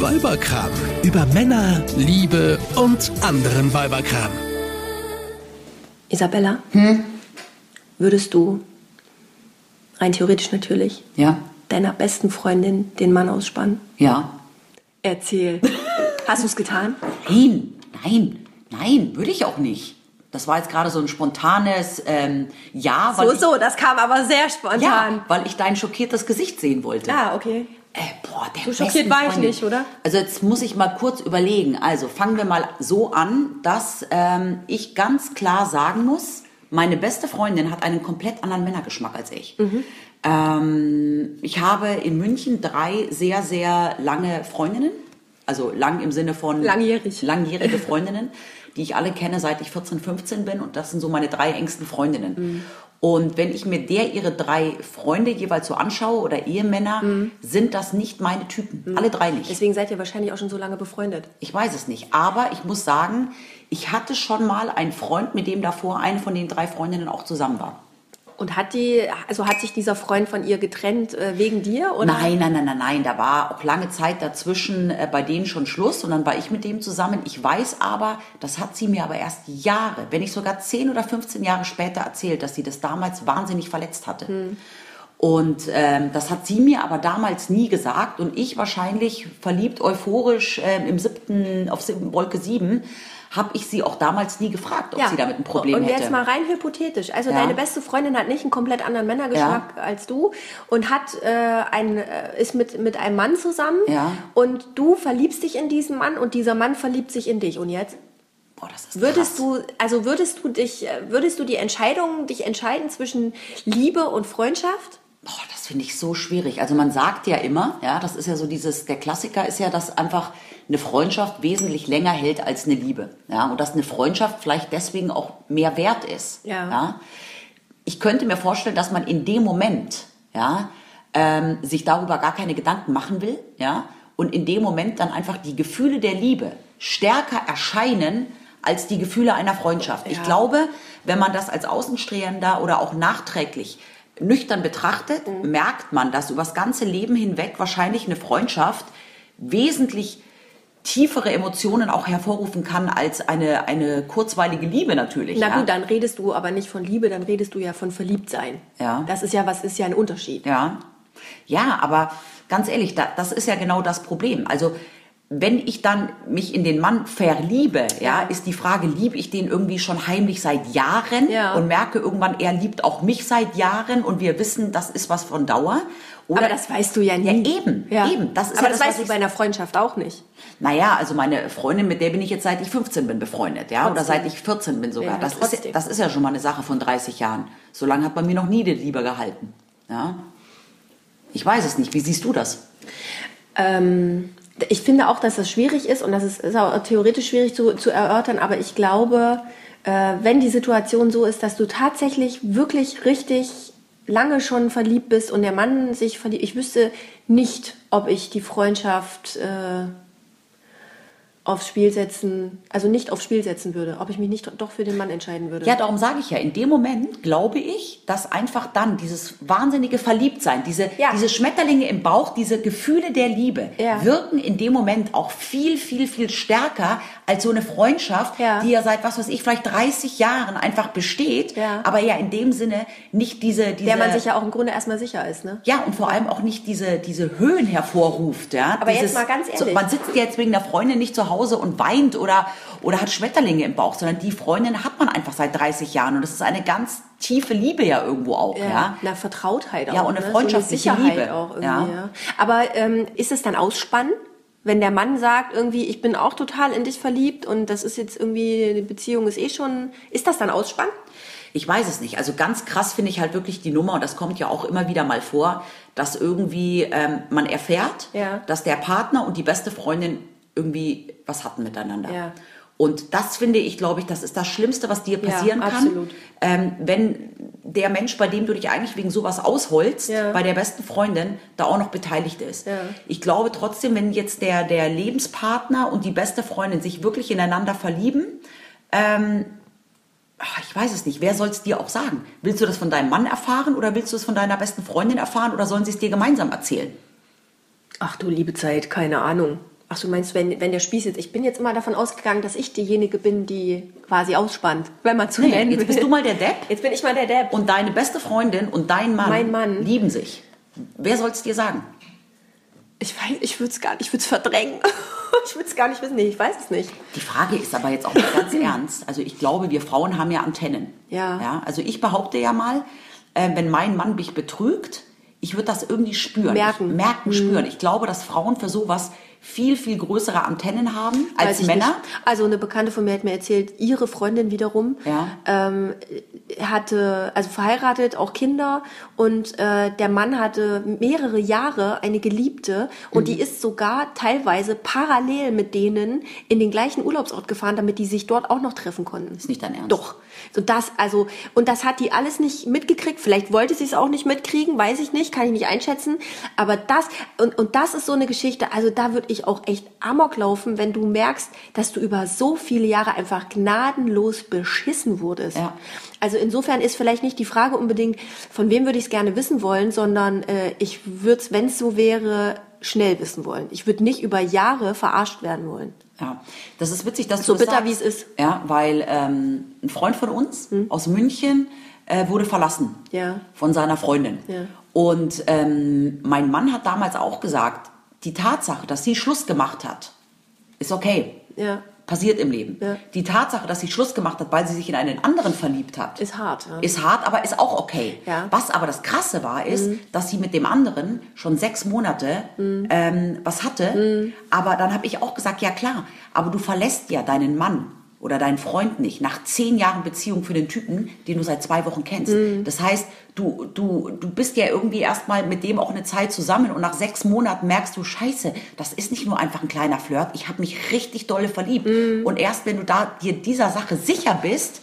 Weiberkram. Über Männer, Liebe und anderen Weiberkram. Isabella, würdest du, rein theoretisch natürlich, Ja, deiner besten Freundin den Mann ausspannen? ja. Erzähl. Hast du es getan? Nein, nein, nein, würde ich auch nicht. Das war jetzt gerade so ein spontanes ähm, Ja, weil So, ich, so, das kam aber sehr spontan. ja, weil ich dein schockiertes Gesicht sehen wollte. Ah, okay. Äh, boah, der So schockiert war ich nicht, oder? Also jetzt muss ich mal kurz überlegen. Also fangen wir mal so an, dass ähm, ich ganz klar sagen muss, meine beste Freundin hat einen komplett anderen Männergeschmack als ich. Mhm. Ähm, ich habe in München drei sehr, sehr lange Freundinnen. Also lang im Sinne von Langjährig. langjährige Freundinnen, die ich alle kenne, seit ich 14, 15 bin. Und das sind so meine drei engsten Freundinnen. Mhm. Und wenn ich mir der ihre drei Freunde jeweils so anschaue oder Ehemänner, sind das nicht meine Typen. Alle drei nicht. Deswegen seid ihr wahrscheinlich auch schon so lange befreundet. Ich weiß es nicht. Aber ich muss sagen, ich hatte schon mal einen Freund, mit dem davor eine von den drei Freundinnen auch zusammen war. Und hat die, also hat sich dieser Freund von ihr getrennt äh, wegen dir? Oder? Nein, nein, nein, nein, nein. Da war auch lange Zeit dazwischen äh, bei denen schon Schluss und dann war ich mit dem zusammen. Ich weiß aber, das hat sie mir aber erst Jahre, wenn nicht sogar 10 oder 15 Jahre später erzählt, dass sie das damals wahnsinnig verletzt hatte. Und ähm, das hat sie mir aber damals nie gesagt und ich wahrscheinlich verliebt, euphorisch ähm, im siebten, auf Wolke sieben, habe ich sie auch damals nie gefragt, ob sie damit ein Problem und hätte. jetzt mal rein hypothetisch. Also Ja. deine beste Freundin hat nicht einen komplett anderen Männergeschmack als du und hat äh, ein, äh, ist mit, mit einem Mann zusammen Ja. und du verliebst dich in diesen Mann und dieser Mann verliebt sich in dich. Und jetzt? Boah, das ist Würdest krass. du, also würdest du dich, äh, würdest du die Entscheidung, dich entscheiden zwischen Liebe und Freundschaft? Boah, das finde ich so schwierig. Also man sagt ja immer, ja, das ist ja so dieses, der Klassiker ist ja, dass einfach eine Freundschaft wesentlich länger hält als eine Liebe. Ja, und dass eine Freundschaft vielleicht deswegen auch mehr wert ist. Ja. Ich könnte mir vorstellen, dass man in dem Moment, ja, ähm, sich darüber gar keine Gedanken machen will, ja, und in dem Moment dann einfach die Gefühle der Liebe stärker erscheinen als die Gefühle einer Freundschaft. Ich Ja. glaube, wenn man das als Außenstehender oder auch nachträglich nüchtern betrachtet, merkt man, dass übers ganze Leben hinweg wahrscheinlich eine Freundschaft wesentlich tiefere Emotionen auch hervorrufen kann als eine, eine kurzweilige Liebe natürlich. Na ja. gut, dann redest du aber nicht von Liebe, dann redest du ja von Verliebtsein. Ja. Das ist ja was, ist ja ein Unterschied. Ja, ja, aber ganz ehrlich, da, das ist ja genau das Problem. Also wenn ich dann mich in den Mann verliebe, ja, Ja. ist die Frage, liebe ich den irgendwie schon heimlich seit Jahren Ja. und merke irgendwann, er liebt auch mich seit Jahren und wir wissen, das ist was von Dauer. Oder Aber das weißt du ja nie. Ja, eben, eben. Das ist aber ja das, das, weißt du ich- bei einer Freundschaft auch nicht. Naja, also meine Freundin, mit der bin ich jetzt seit ich 15 bin befreundet, ja, oder Trotzdem. seit ich 14 bin sogar. Ja, das, ist, das ist ja schon mal eine Sache von 30 Jahren. So lange hat bei mir noch nie die Liebe gehalten. Ja? Ich weiß es nicht. Wie siehst du das? Ähm, ich finde auch, dass das schwierig ist und das ist, ist auch theoretisch schwierig zu, zu erörtern, aber ich glaube, äh, wenn die Situation so ist, dass du tatsächlich wirklich richtig lange schon verliebt bist und der Mann sich verliebt, ich wüsste nicht, ob ich die Freundschaft äh, aufs Spiel setzen, also nicht aufs Spiel setzen würde, ob ich mich nicht doch für den Mann entscheiden würde. Ja, darum sage ich ja, in dem Moment glaube ich, dass einfach dann dieses wahnsinnige Verliebtsein, diese, Ja. diese Schmetterlinge im Bauch, diese Gefühle der Liebe Ja. wirken in dem Moment auch viel, viel, viel stärker als so eine Freundschaft, Ja. die ja seit, was weiß ich, vielleicht 30 Jahren einfach besteht, aber ja in dem Sinne nicht diese... diese der man sich ja auch im Grunde erstmal sicher ist, ne? ja, und vor allem auch nicht diese, diese Höhen hervorruft. Ja? Aber jetzt Dieses, mal ganz ehrlich. So, man sitzt jetzt wegen der Freundin nicht zu Hause und weint oder, oder hat Schmetterlinge im Bauch, sondern die Freundin hat man einfach seit 30 Jahren. Und das ist eine ganz tiefe Liebe ja irgendwo auch. Ja, Eine Vertrautheit auch. Ja, und eine ne? freundschaftliche so eine Sicherheit Liebe. auch irgendwie, Ja. ja. Aber ähm, ist es dann Ausspannen? Wenn der Mann sagt irgendwie, ich bin auch total in dich verliebt und das ist jetzt irgendwie, die Beziehung ist eh schon, ist das dann Ausspannen? Ich weiß es nicht. Also ganz krass finde ich halt wirklich die Nummer, und das kommt ja auch immer wieder mal vor, dass irgendwie ähm, man erfährt, Ja. dass der Partner und die beste Freundin irgendwie was hatten miteinander. Ja. Und das finde ich, glaube ich, das ist das Schlimmste, was dir Ja, passieren kann. absolut. Ähm, wenn der Mensch, bei dem du dich eigentlich wegen sowas ausholst, Ja. bei der besten Freundin, da auch noch beteiligt ist. Ja. Ich glaube trotzdem, wenn jetzt der, der Lebenspartner und die beste Freundin sich wirklich ineinander verlieben, Ach, ich weiß es nicht. Wer soll es dir auch sagen? Willst du das von deinem Mann erfahren oder willst du es von deiner besten Freundin erfahren oder sollen sie es dir gemeinsam erzählen? Ach du liebe Zeit, keine Ahnung. Ach, du meinst, wenn, wenn der Spieß jetzt, ich bin jetzt immer davon ausgegangen, dass ich diejenige bin, die quasi ausspannt, wenn man zu Nee, nennen jetzt will. bist du mal der Depp. Jetzt bin ich mal der Depp. Und deine beste Freundin und dein Mann, Mein Mann. lieben sich. Wer soll es dir sagen? Ich weiß, ich würde es gar nicht, ich würde es verdrängen. ich würde es gar nicht wissen. Nee, ich weiß es nicht. Die Frage ist aber jetzt auch ganz ernst. Also ich glaube, wir Frauen haben ja Antennen. Ja. ja also ich behaupte ja mal, äh, wenn mein Mann mich betrügt, ich würde das irgendwie spüren. Merken. Mhm. Ich, merken, spüren. Ich glaube, dass Frauen für sowas viel, viel größere Antennen haben als Männer. Nicht. Also eine Bekannte von mir hat mir erzählt, ihre Freundin wiederum Ja. ähm, hatte, also verheiratet, auch Kinder und äh, der Mann hatte mehrere Jahre eine Geliebte und Mhm. die ist sogar teilweise parallel mit denen in den gleichen Urlaubsort gefahren, damit die sich dort auch noch treffen konnten. Ist nicht dein Ernst? Doch. So das, also, und das hat die alles nicht mitgekriegt. Vielleicht wollte sie es auch nicht mitkriegen, weiß ich nicht, kann ich nicht einschätzen. Aber das, und, und das ist so eine Geschichte, also da würde ich auch echt Amok laufen, wenn du merkst, dass du über so viele Jahre einfach gnadenlos beschissen wurdest. Ja. Also insofern ist vielleicht nicht die Frage unbedingt, von wem würde ich es gerne wissen wollen, sondern äh, ich würde es, wenn es so wäre, schnell wissen wollen. Ich würde nicht über Jahre verarscht werden wollen. Ja, das ist witzig, dass So du das bitter, wie es ist. Ja, weil ähm, ein Freund von uns aus München äh, wurde verlassen Ja. von seiner Freundin. Ja. Und ähm, mein Mann hat damals auch gesagt, die Tatsache, dass sie Schluss gemacht hat, ist okay. Ja. Passiert im Leben. Ja. Die Tatsache, dass sie Schluss gemacht hat, weil sie sich in einen anderen verliebt hat, Ist hart. Ja. ist hart, aber ist auch okay. Ja. Mhm. Was aber das Krasse war, ist, dass sie mit dem anderen schon sechs Monate Mhm. ähm, was hatte. Aber dann habe ich auch gesagt, ja klar, aber du verlässt ja deinen Mann oder deinen Freund nicht nach zehn Jahren Beziehung für den Typen, den du seit zwei Wochen kennst. Mhm. Das heißt, du, du, du bist ja irgendwie erstmal mit dem auch eine Zeit zusammen und nach sechs Monaten merkst du, scheiße, das ist nicht nur einfach ein kleiner Flirt, ich habe mich richtig dolle verliebt. Mhm. Und erst wenn du da dir dieser Sache sicher bist,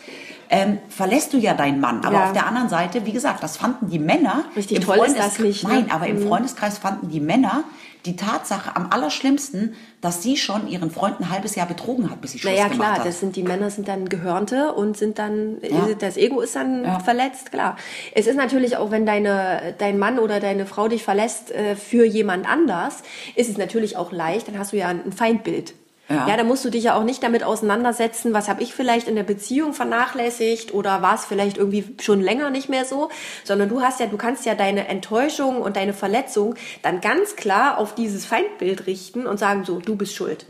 ähm, verlässt du ja deinen Mann. Aber Ja. auf der anderen Seite, wie gesagt, das fanden die Männer. Richtig im toll ist Freundes- das nicht, ne? Nein, aber im Freundeskreis fanden die Männer die Tatsache am allerschlimmsten, dass sie schon ihren Freund ein halbes Jahr betrogen hat, bis sie Schluss Naja, gemacht klar, hat. das sind die Männer sind dann Gehörnte und sind dann Ja. das Ego ist dann Ja. verletzt, klar. Es ist natürlich auch, wenn deine dein Mann oder deine Frau dich verlässt äh, für jemand anders, ist es natürlich auch leicht, dann hast du ja ein Feindbild. Ja. Ja, da musst du dich ja auch nicht damit auseinandersetzen, was habe ich vielleicht in der Beziehung vernachlässigt oder war es vielleicht irgendwie schon länger nicht mehr so, sondern du hast ja, du kannst ja deine Enttäuschung und deine Verletzung dann ganz klar auf dieses Feindbild richten und sagen so, du bist schuld.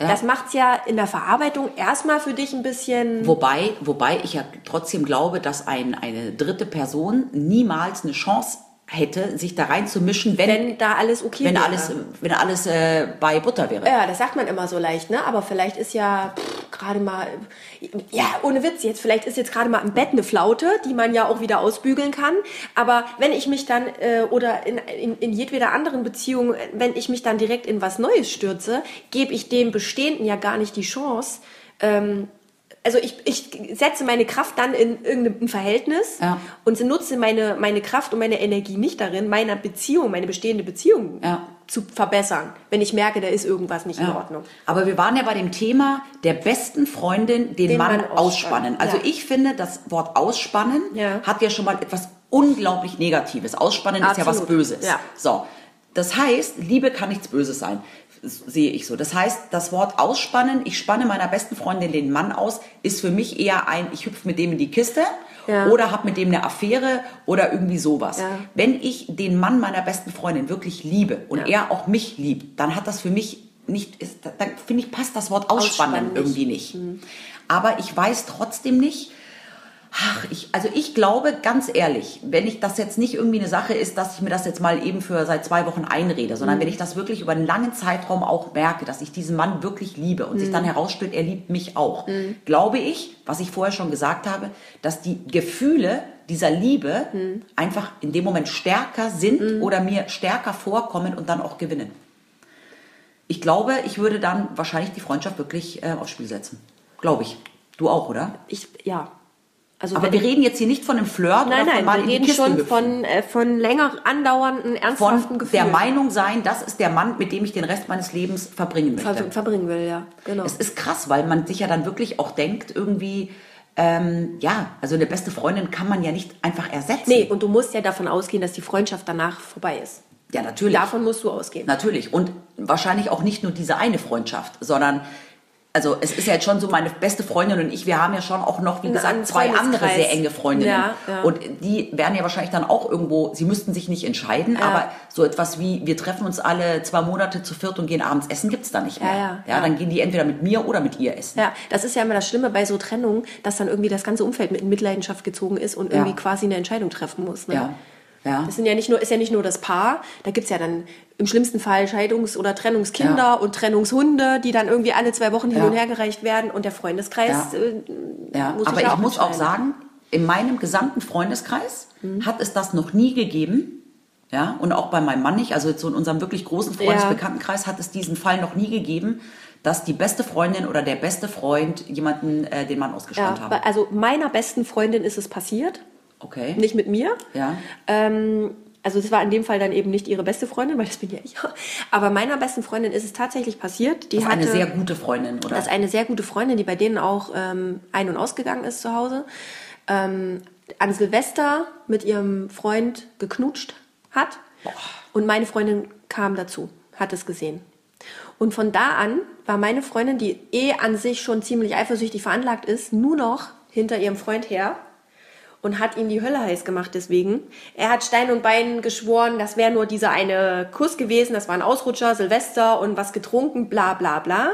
Ja. Das macht's ja in der Verarbeitung erstmal für dich ein bisschen. Wobei, wobei ich ja trotzdem glaube, dass ein, eine dritte Person niemals eine Chance hätte, sich da reinzumischen, wenn, wenn da alles okay wenn wäre. alles, wenn alles äh, bei Butter wäre. Ja, das sagt man immer so leicht, ne? Aber vielleicht ist ja gerade mal, ja, ohne Witz jetzt, vielleicht ist jetzt gerade mal im Bett eine Flaute, die man ja auch wieder ausbügeln kann. Aber wenn ich mich dann, äh, oder in, in, in jedweder anderen Beziehung, wenn ich mich dann direkt in was Neues stürze, gebe ich dem Bestehenden ja gar nicht die Chance, ähm, also ich, ich setze meine Kraft dann in irgendein Verhältnis Ja. und nutze meine, meine Kraft und meine Energie nicht darin, meine Beziehung, meine bestehende Beziehung Ja. zu verbessern, wenn ich merke, da ist irgendwas nicht in Ja. Ordnung. Aber wir waren ja bei dem Thema der besten Freundin den, Den Mann, Mann ausspannen. ausspannen. Also ich finde, das Wort ausspannen hat ja schon mal etwas unglaublich Negatives. Ausspannen ist ja was Absolut. Böses. So. Das heißt, Liebe kann nichts Böses sein. Sehe ich so. Das heißt, das Wort ausspannen, ich spanne meiner besten Freundin den Mann aus, ist für mich eher ein, ich hüpfe mit dem in die Kiste Ja. oder habe mit dem eine Affäre oder irgendwie sowas. Ja. Wenn ich den Mann meiner besten Freundin wirklich liebe und Ja. er auch mich liebt, dann hat das für mich nicht, ist, dann finde ich, passt das Wort ausspannen, Ausspannen irgendwie nicht. Aber ich weiß trotzdem nicht, ach, ich, also ich glaube, ganz ehrlich, wenn ich das jetzt nicht irgendwie eine Sache ist, dass ich mir das jetzt mal eben für seit zwei Wochen einrede, sondern wenn ich das wirklich über einen langen Zeitraum auch merke, dass ich diesen Mann wirklich liebe und sich dann herausstellt, er liebt mich auch, glaube ich, was ich vorher schon gesagt habe, dass die Gefühle dieser Liebe einfach in dem Moment stärker sind oder mir stärker vorkommen und dann auch gewinnen. Ich glaube, ich würde dann wahrscheinlich die Freundschaft wirklich äh, aufs Spiel setzen. Glaube ich. Du auch, oder? Ich, ja. Also Aber wir reden jetzt hier nicht von einem Flirt Nein, oder von nein, wir reden schon von, äh, von länger andauernden, ernsthaften von Gefühlen. der Meinung sein, das ist der Mann, mit dem ich den Rest meines Lebens verbringen möchte. Ver verbringen will, ja. Genau. Es ist krass, weil man sich ja dann wirklich auch denkt, irgendwie, ähm, ja, also eine beste Freundin kann man ja nicht einfach ersetzen. nee, und du musst ja davon ausgehen, dass die Freundschaft danach vorbei ist. Ja, natürlich. Davon musst du ausgehen. Natürlich. Und wahrscheinlich auch nicht nur diese eine Freundschaft, sondern also es ist ja jetzt schon so, meine beste Freundin und ich, wir haben ja schon auch noch, wie gesagt, zwei andere sehr enge Freundinnen. Ja, ja. Und die werden ja wahrscheinlich dann auch irgendwo, sie müssten sich nicht entscheiden, aber so etwas wie, wir treffen uns alle zwei Monate zu viert und gehen abends essen, gibt's da nicht mehr. Ja, ja, ja, ja. dann gehen die entweder mit mir oder mit ihr essen. Ja, das ist ja immer das Schlimme bei so Trennungen, dass dann irgendwie das ganze Umfeld mit in Mitleidenschaft gezogen ist und irgendwie Ja. quasi eine Entscheidung treffen muss. Ne? Ja. Ja. Das sind ja nicht nur, ist ja nicht nur das Paar, da gibt's ja dann im schlimmsten Fall Scheidungs- oder Trennungskinder Ja. und Trennungshunde, die dann irgendwie alle zwei Wochen hin Ja. und her gereicht werden und der Freundeskreis Ja. äh, Ja, muss aber ich muss auch sagen, in meinem gesamten Freundeskreis Mhm. hat es das noch nie gegeben. Ja, und auch bei meinem Mann nicht. Also so in unserem wirklich großen. Freundesbekanntenkreis hat es diesen Fall noch nie gegeben, dass die beste Freundin oder der beste Freund jemanden äh, den Mann ausgespannt haben. also meiner besten Freundin ist es passiert, Okay. nicht mit mir. Ja. Ähm, also das war in dem Fall dann eben nicht ihre beste Freundin, weil das bin ja ich. Aber meiner besten Freundin ist es tatsächlich passiert. Die Das ist hatte, eine sehr gute Freundin, oder? Das ist eine sehr gute Freundin, die bei denen auch ähm, ein- und ausgegangen ist zu Hause. Ähm, an Silvester mit ihrem Freund geknutscht hat. Und meine Freundin kam dazu, hat es gesehen. Und von da an war meine Freundin, die eh an sich schon ziemlich eifersüchtig veranlagt ist, nur noch hinter ihrem Freund her und hat ihm die Hölle heiß gemacht deswegen. Er hat Stein und Bein geschworen, das wäre nur dieser eine Kuss gewesen, das war ein Ausrutscher, Silvester und was getrunken, bla bla bla.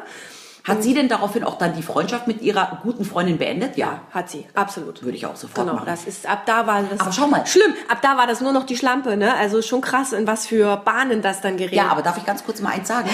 Hat sie denn daraufhin auch dann die Freundschaft mit ihrer guten Freundin beendet? Ja. Hat sie, absolut. Würde ich auch sofort Genau, machen. das ist, ab da war das Aber schau mal. schlimm. Ab da war das nur noch die Schlampe, ne? Also schon krass, in was für Bahnen das dann gerät. Ja, aber darf ich ganz kurz mal eins sagen?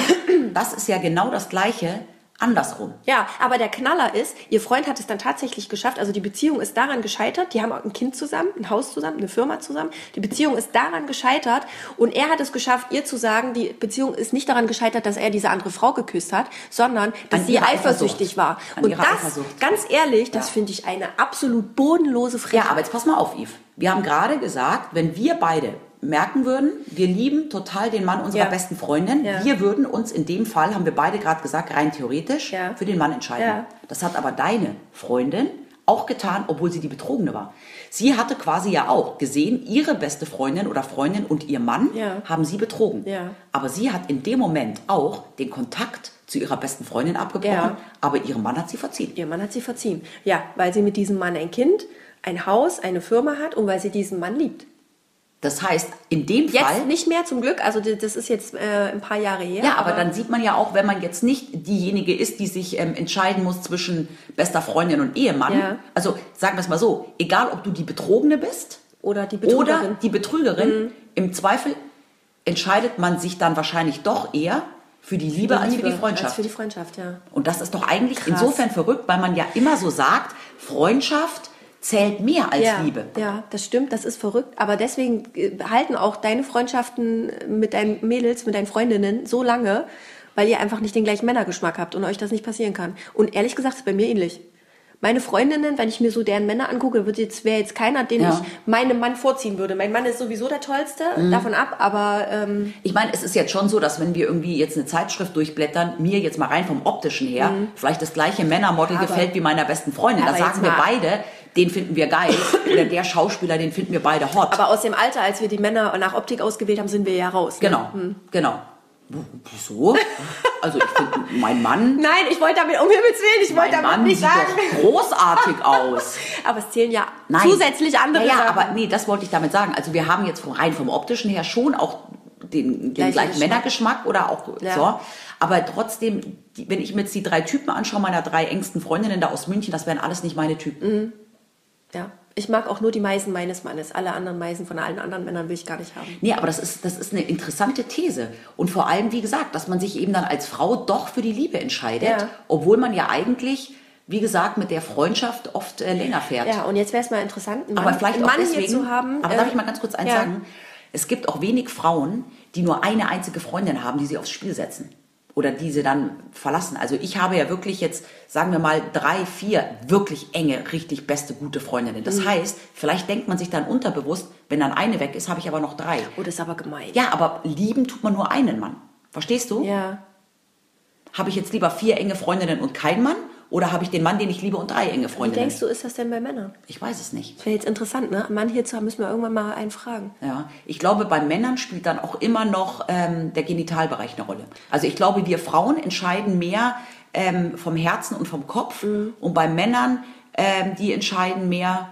Das ist ja genau das Gleiche andersrum. Ja, aber der Knaller ist, ihr Freund hat es dann tatsächlich geschafft. Also die Beziehung ist daran gescheitert. Die haben auch ein Kind zusammen, ein Haus zusammen, eine Firma zusammen. Die Beziehung ist daran gescheitert. Und er hat es geschafft, ihr zu sagen, die Beziehung ist nicht daran gescheitert, dass er diese andere Frau geküsst hat, sondern dass An sie eifersüchtig war. An Und das, ganz ehrlich, das Ja. finde ich eine absolut bodenlose Frechheit. Ja, aber jetzt pass mal auf, Yves. Wir haben gerade gesagt, wenn wir beide merken würden, wir lieben total den Mann unserer Ja. besten Freundin, Ja. wir würden uns in dem Fall, haben wir beide gerade gesagt, rein theoretisch Ja. für den Mann entscheiden. Das hat aber deine Freundin auch getan, obwohl sie die Betrogene war. Sie hatte quasi ja auch gesehen, ihre beste Freundin oder Freundin und ihr Mann Ja. haben sie betrogen. Ja. Aber sie hat in dem Moment auch den Kontakt zu ihrer besten Freundin abgebrochen, aber ihrem Mann hat sie verziehen. Ihr Mann hat sie verziehen. Ja, weil sie mit diesem Mann ein Kind, ein Haus, eine Firma hat und weil sie diesen Mann liebt. Das heißt, in dem Jetzt Fall nicht mehr zum Glück, also das ist jetzt äh, ein paar Jahre her. Ja, aber dann sieht man ja auch, wenn man jetzt nicht diejenige ist, die sich ähm, entscheiden muss zwischen bester Freundin und Ehemann. Ja. Also sagen wir es mal so, egal ob du die Betrogene bist Oder die oder Betrügerin. Mhm. die Betrügerin, im Zweifel entscheidet man sich dann wahrscheinlich doch eher für die Liebe, als für die Freundschaft. Als für die Freundschaft, ja. und das ist doch eigentlich Krass. insofern verrückt, weil man ja immer so sagt, Freundschaft zählt mehr als ja, Liebe. Ja, das stimmt, das ist verrückt. Aber deswegen äh, halten auch deine Freundschaften mit deinen Mädels, mit deinen Freundinnen so lange, weil ihr einfach nicht den gleichen Männergeschmack habt und euch das nicht passieren kann. Und ehrlich gesagt ist bei mir ähnlich. Meine Freundinnen, wenn ich mir so deren Männer angucke, wird jetzt wäre jetzt keiner, den Ja. ich meinem Mann vorziehen würde. Mein Mann ist sowieso der tollste, Mhm. davon ab, aber ähm, Ich meine, es ist jetzt schon so, dass wenn wir irgendwie jetzt eine Zeitschrift durchblättern, mir jetzt mal rein vom optischen her, vielleicht das gleiche Männermodel Mhm. Aber- gefällt wie meiner besten Freundin. Da sagen wir beide, den finden wir geil. Oder der Schauspieler, den finden wir beide hot. aber aus dem Alter, als wir die Männer nach Optik ausgewählt haben, sind wir ja raus. ne? genau, genau. Wieso? Also ich finde, mein Mann, Nein, ich wollte damit um Himmels Willen, ich wollte mein damit Mann nicht sieht sagen. doch großartig aus. Aber es zählen ja Nein. zusätzlich andere Ja, ja Sachen. aber nee, das wollte ich damit sagen. Also wir haben jetzt rein vom optischen her schon auch den, den Gleichen gleichen Geschmack. Männergeschmack oder auch Ja. so. Aber trotzdem, wenn ich mir jetzt die drei Typen anschaue, meiner drei engsten Freundinnen da aus München, das wären alles nicht meine Typen. Ja, ich mag auch nur die Meisen meines Mannes. Alle anderen Meisen von allen anderen Männern will ich gar nicht haben. Nee, aber das ist, das ist eine interessante These. Und vor allem, wie gesagt, dass man sich eben dann als Frau doch für die Liebe entscheidet, Ja. obwohl man ja eigentlich, wie gesagt, mit der Freundschaft oft äh, länger fährt. Ja, und jetzt wäre es mal interessant, einen aber Mann, vielleicht einen auch Mann deswegen. hier zu haben. aber äh, darf ich mal ganz kurz eins ja. sagen? Es gibt auch wenig Frauen, die nur eine einzige Freundin haben, die sie aufs Spiel setzen. Oder die sie dann verlassen. Also ich habe ja wirklich jetzt, sagen wir mal, drei, vier wirklich enge, richtig beste, gute Freundinnen. Das Mhm. heißt, vielleicht denkt man sich dann unterbewusst, wenn dann eine weg ist, habe ich aber noch drei. Oh, das ist aber gemein. Ja, aber lieben tut man nur einen Mann. Verstehst du? Ja. Habe ich jetzt lieber vier enge Freundinnen und keinen Mann? Oder habe ich den Mann, den ich liebe und drei enge Wie Freundinnen? denkst du, ist das denn bei Männern? Ich weiß es nicht. Das wäre jetzt interessant, ne? Einen Mann hierzu haben, müssen wir irgendwann mal einen fragen. Ja, ich glaube, bei Männern spielt dann auch immer noch ähm, der Genitalbereich eine Rolle. Also ich glaube, wir Frauen entscheiden mehr ähm, vom Herzen und vom Kopf Mhm. und bei Männern, ähm, die entscheiden mehr,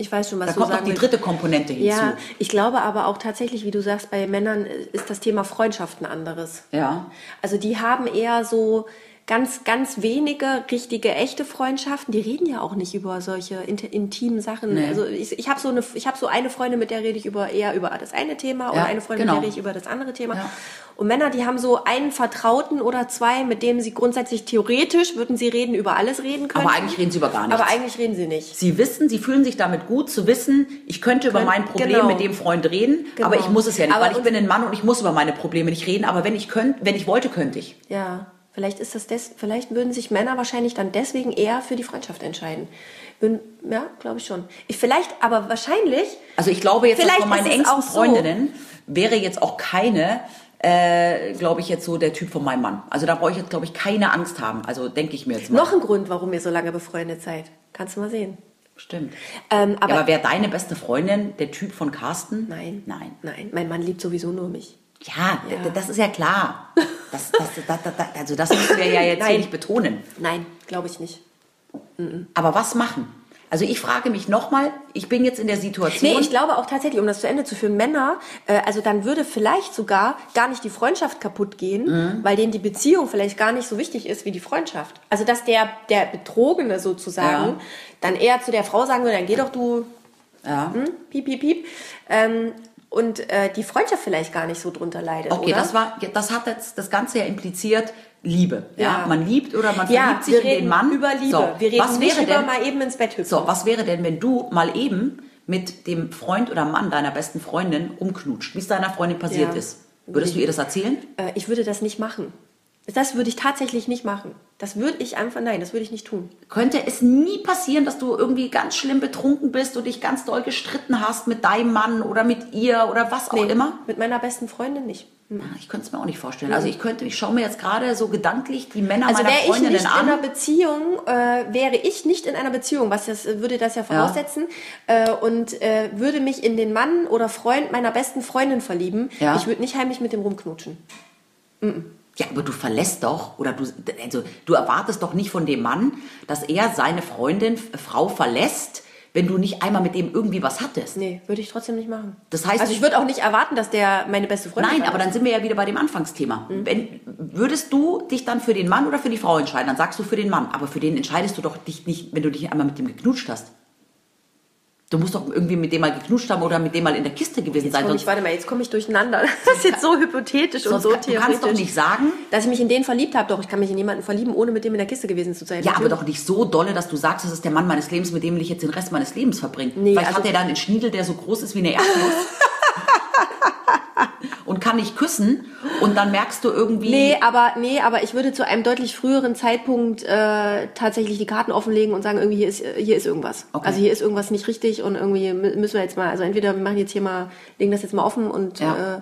Ich weiß schon, was da du kommt noch sagen die willst. dritte Komponente hinzu. Ja, ich glaube aber auch tatsächlich, wie du sagst, bei Männern ist das Thema Freundschaft ein anderes. Ja. Also die haben eher so ganz, ganz wenige richtige, echte Freundschaften. Die reden ja auch nicht über solche int intimen Sachen. Nee. Also ich, ich habe so eine, ich habe so eine Freundin, mit der rede ich über eher über das eine Thema und Ja, eine Freundin, genau. mit der rede ich über das andere Thema. Ja. Und Männer, die haben so einen Vertrauten oder zwei, mit dem sie grundsätzlich theoretisch würden sie reden über alles reden können. Aber eigentlich reden sie über gar nichts. Aber eigentlich reden sie nicht. Sie wissen, sie fühlen sich damit gut zu wissen, ich könnte über Könnt- mein Problem genau. mit dem Freund reden, Genau. aber ich muss es ja nicht, Aber weil ich bin ein Mann und ich muss über meine Probleme nicht reden, aber wenn ich könnte, wenn ich wollte, könnte ich. Ja, vielleicht ist das des, vielleicht würden sich Männer wahrscheinlich dann deswegen eher für die Freundschaft entscheiden. Würden, ja, glaube ich schon. Ich vielleicht, aber wahrscheinlich. Also ich glaube jetzt von meinen engsten auch so. Freundinnen wäre jetzt auch keine, äh, glaube ich jetzt so der Typ von meinem Mann. Also da brauche ich jetzt glaube ich keine Angst haben. Also denke ich mir jetzt mal. Noch ein Grund, warum ihr so lange befreundet seid. Kannst du mal sehen. Stimmt. Ähm, aber ja, aber wäre deine beste Freundin der Typ von Carsten? nein, Nein. nein. Mein Mann liebt sowieso nur mich. Ja, Ja. das ist ja klar. Das, das, das, also das müssen wir ja jetzt hier Nein. nicht betonen. Nein, glaube ich nicht. Aber was machen? Also ich frage mich nochmal, ich bin jetzt in der Situation. Nee, ich glaube auch tatsächlich, um das zu Ende zu führen, Männer, äh, also dann würde vielleicht sogar gar nicht die Freundschaft kaputt gehen, Mhm. weil denen die Beziehung vielleicht gar nicht so wichtig ist wie die Freundschaft. Also dass der, der Betrogene sozusagen Ja. dann eher zu der Frau sagen würde, dann geh doch du, ja. hm, piep, piep, piep. Ähm, und äh, die Freundschaft vielleicht gar nicht so drunter leidet, Okay, oder? das war, das hat jetzt das Ganze ja impliziert Liebe. Ja. Ja. Man liebt oder man ja, verliebt sich wir in den Mann. über Liebe. So, wir reden was wäre denn, mal eben ins Bett hüpfen. so, was wäre denn, wenn du mal eben mit dem Freund oder Mann deiner besten Freundin umknutscht, wie es deiner Freundin passiert Ja. ist? Würdest du ihr das erzählen? Äh, ich würde das nicht machen. Das würde ich tatsächlich nicht machen. Das würde ich einfach, nein, das würde ich nicht tun. Könnte es nie passieren, dass du irgendwie ganz schlimm betrunken bist und dich ganz doll gestritten hast mit deinem Mann oder mit ihr oder was auch Nee, immer? Mit meiner besten Freundin nicht. Ja, Ich könnte es mir auch nicht vorstellen. Also ich könnte, ich schaue mir jetzt gerade so gedanklich die Männer Also meiner wäre ich Freundinnen nicht in an. einer Beziehung, äh, wäre ich nicht in einer Beziehung, was das äh, würde das ja voraussetzen, äh, und äh, würde mich in den Mann oder Freund meiner besten Freundin verlieben, Ja. ich würde nicht heimlich mit dem rumknutschen. Ja, aber du verlässt doch, oder du, also du erwartest doch nicht von dem Mann, dass er seine Freundin, F- Frau verlässt, wenn du nicht einmal mit dem irgendwie was hattest. Nee, würde ich trotzdem nicht machen. Das heißt, also ich würde auch nicht erwarten, dass der meine beste Freundin Nein, verlässt. aber dann sind wir ja wieder bei dem Anfangsthema. Mhm. Wenn, würdest du dich dann für den Mann oder für die Frau entscheiden? Dann sagst du für den Mann. Aber für den entscheidest du doch dich nicht, wenn du dich einmal mit dem geknutscht hast. Du musst doch irgendwie mit dem mal geknutscht haben oder mit dem mal in der Kiste gewesen Jetzt sein. komm ich, warte mal, jetzt komme ich durcheinander. Das ist jetzt so hypothetisch und so kann, du theoretisch. kannst doch nicht sagen, Dass ich mich in den verliebt habe, doch, ich kann mich in jemanden verlieben, ohne mit dem in der Kiste gewesen zu sein. ja, aber doch nicht so dolle, dass du sagst, das ist der Mann meines Lebens, mit dem will ich jetzt den Rest meines Lebens verbringen. Nee, Vielleicht also- hat er dann einen Schniedel, der so groß ist wie eine Erdnuss. kann nicht küssen. Und dann merkst du irgendwie... Nee, aber nee, aber ich würde zu einem deutlich früheren Zeitpunkt äh, tatsächlich die Karten offenlegen und sagen, irgendwie hier ist hier ist irgendwas. Okay. Also hier ist irgendwas nicht richtig und irgendwie mü- müssen wir jetzt mal, also entweder wir machen jetzt hier mal, legen das jetzt mal offen und Ja. äh,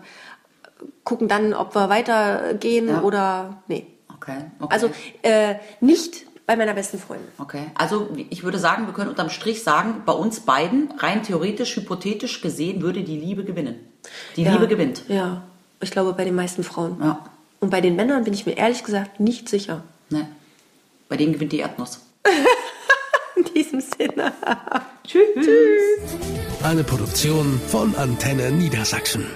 gucken dann, ob wir weitergehen Ja. oder nee. Okay, okay. Also äh, nicht bei meiner besten Freundin. Okay, also ich würde sagen, wir können unterm Strich sagen, bei uns beiden, rein theoretisch, hypothetisch gesehen, würde die Liebe gewinnen. Die Ja. Liebe gewinnt. Ja, ich glaube bei den meisten Frauen. Ja. Und bei den Männern bin ich mir ehrlich gesagt nicht sicher. Ne? Bei denen gewinnt die Erdnuss. In diesem Sinne. Tschüss. Eine Produktion von Antenne Niedersachsen.